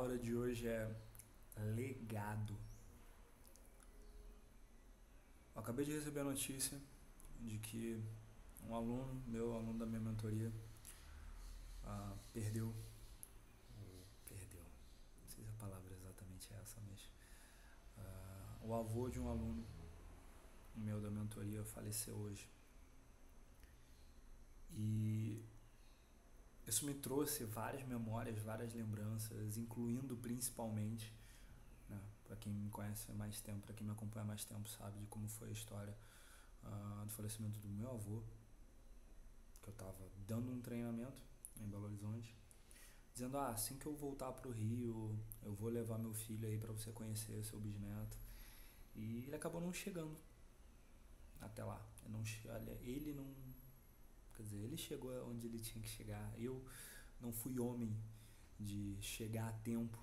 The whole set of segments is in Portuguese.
palavra de hoje é legado. Eu acabei de receber a notícia de que um aluno, meu aluno da minha mentoria, uh, perdeu. Perdeu. Não sei se a palavra exatamente é essa, mas. Uh, o avô de um aluno meu da mentoria faleceu hoje. E isso me trouxe várias memórias, várias lembranças, incluindo principalmente, né, para quem me conhece mais tempo, para quem me acompanha mais tempo, sabe de como foi a história uh, do falecimento do meu avô, que eu estava dando um treinamento em Belo Horizonte, dizendo: ah, assim que eu voltar para o Rio, eu vou levar meu filho aí para você conhecer seu bisneto. E ele acabou não chegando até lá. Ele não, ele não Quer dizer, ele chegou onde ele tinha que chegar. Eu não fui homem de chegar a tempo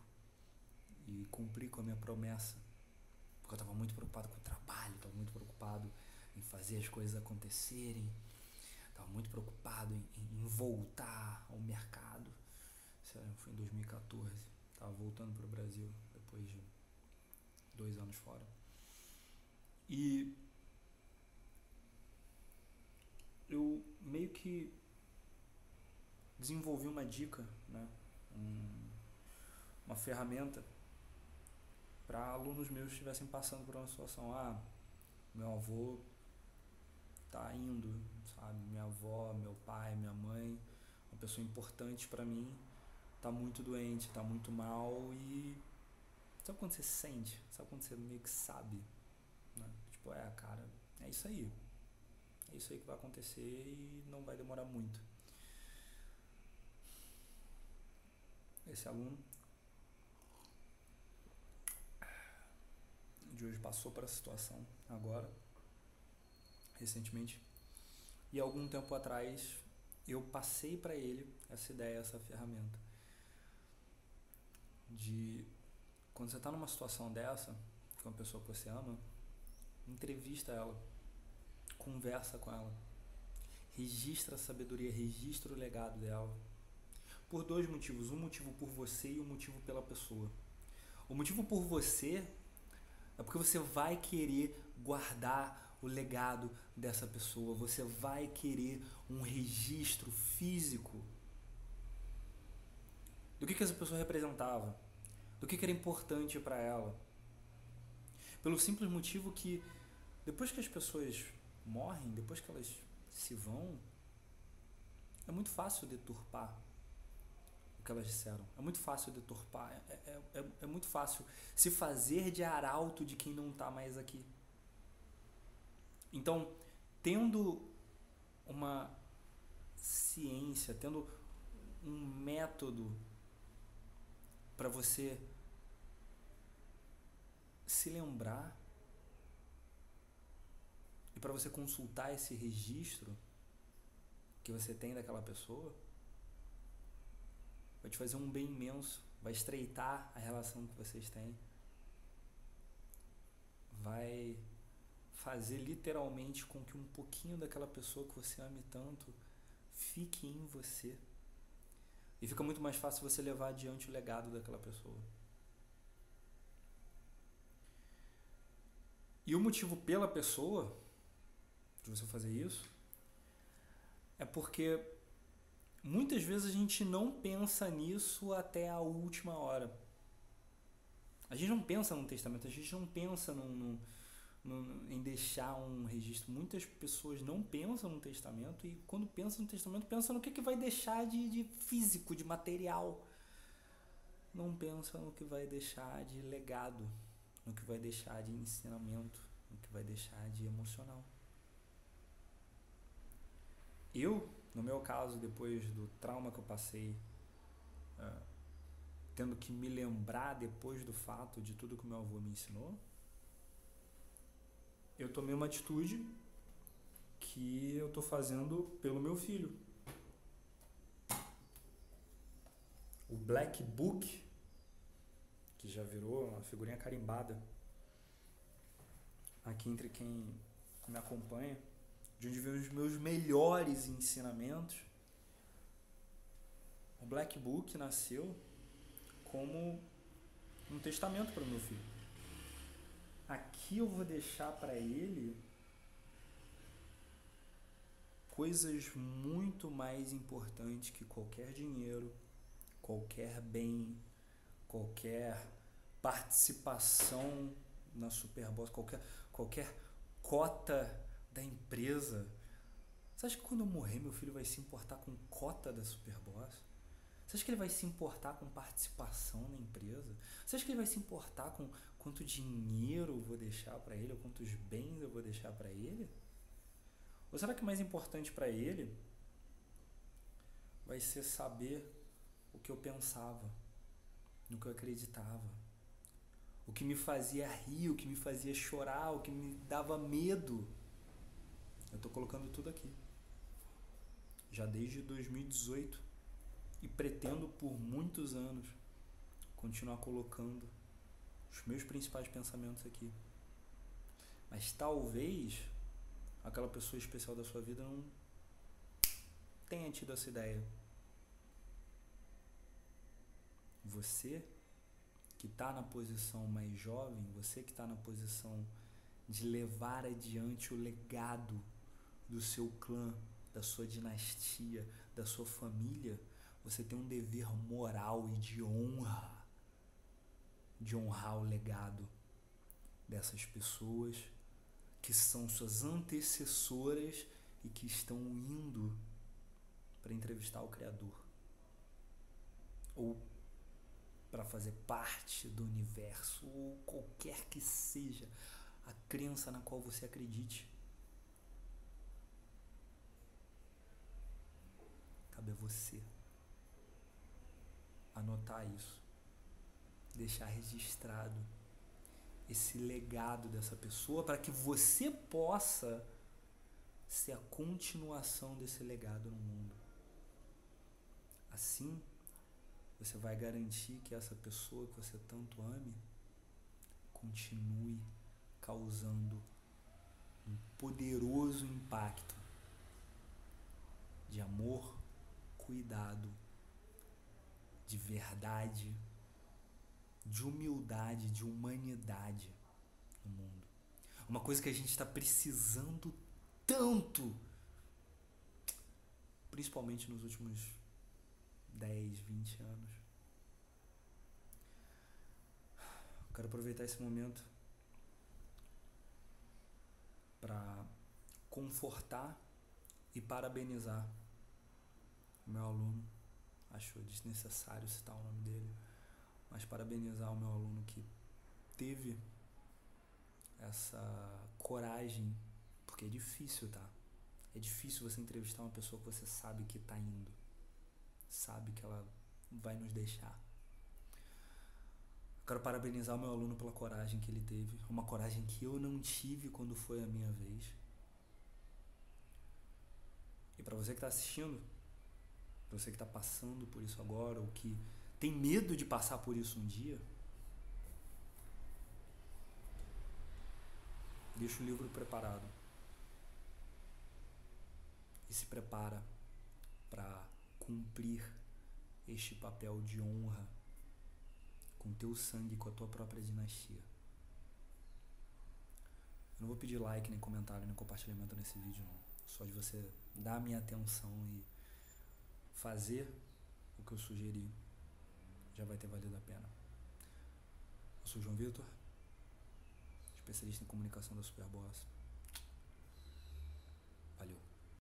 e cumprir com a minha promessa. Porque eu estava muito preocupado com o trabalho, estava muito preocupado em fazer as coisas acontecerem, estava muito preocupado em, em, voltar ao mercado. Foi em 2014. Estava voltando para o Brasil depois de dois anos fora. E eu meio que desenvolvi uma dica, né? Um, uma ferramenta para alunos meus que estivessem passando por uma situação. Ah, meu avô tá indo, sabe? Minha avó, meu pai, minha mãe, uma pessoa importante para mim, tá muito doente, tá muito mal e sabe quando você sente? Sabe quando você meio que sabe? Né? Tipo, é, cara, é isso aí. É isso aí que vai acontecer e não vai demorar muito. Esse aluno de hoje passou por essa situação agora, recentemente. E algum tempo atrás eu passei para ele essa ideia, essa ferramenta. De quando você está numa situação dessa, com uma pessoa que você ama, entrevista ela conversa com ela. Registra a sabedoria, registra o legado dela. Por dois motivos. Um motivo por você e um motivo pela pessoa. O motivo por você é porque você vai querer guardar o legado dessa pessoa. Você vai querer um registro físico do que, que essa pessoa representava, do que, que era importante para ela. Pelo simples motivo que depois que as pessoas morrem, depois que elas se vão, é muito fácil deturpar o que elas disseram. É muito fácil deturpar. É, é, é, é muito fácil se fazer de arauto de quem não está mais aqui. Então, tendo uma ciência, tendo um método para você se lembrar e para você consultar esse registro que você tem daquela pessoa, vai te fazer um bem imenso, vai estreitar a relação que vocês têm, vai fazer literalmente com que um pouquinho daquela pessoa que você ame tanto fique em você. E fica muito mais fácil você levar adiante o legado daquela pessoa. E o motivo pela pessoa de você fazer isso é porque muitas vezes a gente não pensa nisso até a última hora. A gente não pensa no testamento, a gente não pensa em deixar um registro. Muitas pessoas não pensam no testamento e quando pensam no testamento, pensam no que, que vai deixar de, de físico, de material. Não pensam no que vai deixar de legado, no que vai deixar de ensinamento, no que vai deixar de emocional. Eu, no meu caso, depois do trauma que eu passei, uh, tendo que me lembrar depois do fato de tudo que meu avô me ensinou, eu tomei uma atitude que eu estou fazendo pelo meu filho. O Black Book, que já virou uma figurinha carimbada aqui entre quem me acompanha, de onde vêm os meus melhores ensinamentos. O Black Book nasceu como um testamento para o meu filho. Aqui eu vou deixar para ele coisas muito mais importantes que qualquer dinheiro, qualquer bem, qualquer participação na Superboss, qualquer, qualquer cota da empresa. Você acha que quando eu morrer meu filho vai se importar com cota da Superboss? Você acha que ele vai se importar com participação na empresa? Você acha que ele vai se importar com quanto dinheiro eu vou deixar para ele ou quantos bens eu vou deixar para ele? Ou será que mais importante para ele vai ser saber o que eu pensava, no que eu acreditava, o que me fazia rir, o que me fazia chorar, o que me dava medo? Eu estou colocando tudo aqui. Já desde 2018 e pretendo por muitos anos continuar colocando os meus principais pensamentos aqui. Mas talvez aquela pessoa especial da sua vida não tenha tido essa ideia. Você que está na posição mais jovem, você que está na posição de levar adiante o legado do seu clã, da sua dinastia, da sua família, você tem um dever moral e de honra de honrar o legado dessas pessoas que são suas antecessoras e que estão indo para entrevistar o Criador ou para fazer parte do universo ou qualquer que seja a crença na qual você acredite. A você anotar isso, deixar registrado esse legado dessa pessoa para que você possa ser a continuação desse legado no mundo. Assim, você vai garantir que essa pessoa que você tanto ame continue causando um poderoso impacto de amor, cuidado, de verdade de humildade, de humanidade no mundo. Uma coisa que a gente está precisando tanto, principalmente nos últimos 10, 20 anos. Quero aproveitar esse momento para confortar e parabenizar o meu aluno. Acho desnecessário citar o nome dele mas parabenizar o meu aluno que teve essa coragem, porque é difícil, tá? É difícil você entrevistar uma pessoa que você sabe que está indo, sabe que ela vai nos deixar. Quero parabenizar o meu aluno pela coragem que ele teve, uma coragem que eu não tive quando foi a minha vez. E para você que está assistindo, você que está passando por isso agora, ou que tem medo de passar por isso um dia? Deixa o livro preparado. E se prepara para cumprir este papel de honra com teu sangue, com a tua própria dinastia. Eu não vou pedir like, nem comentário, nem compartilhamento nesse vídeo, não. Só de você dar a minha atenção e fazer o que eu sugeri, já vai ter valido a pena. Eu sou o João Vitor, especialista em comunicação da Superboss. Valeu.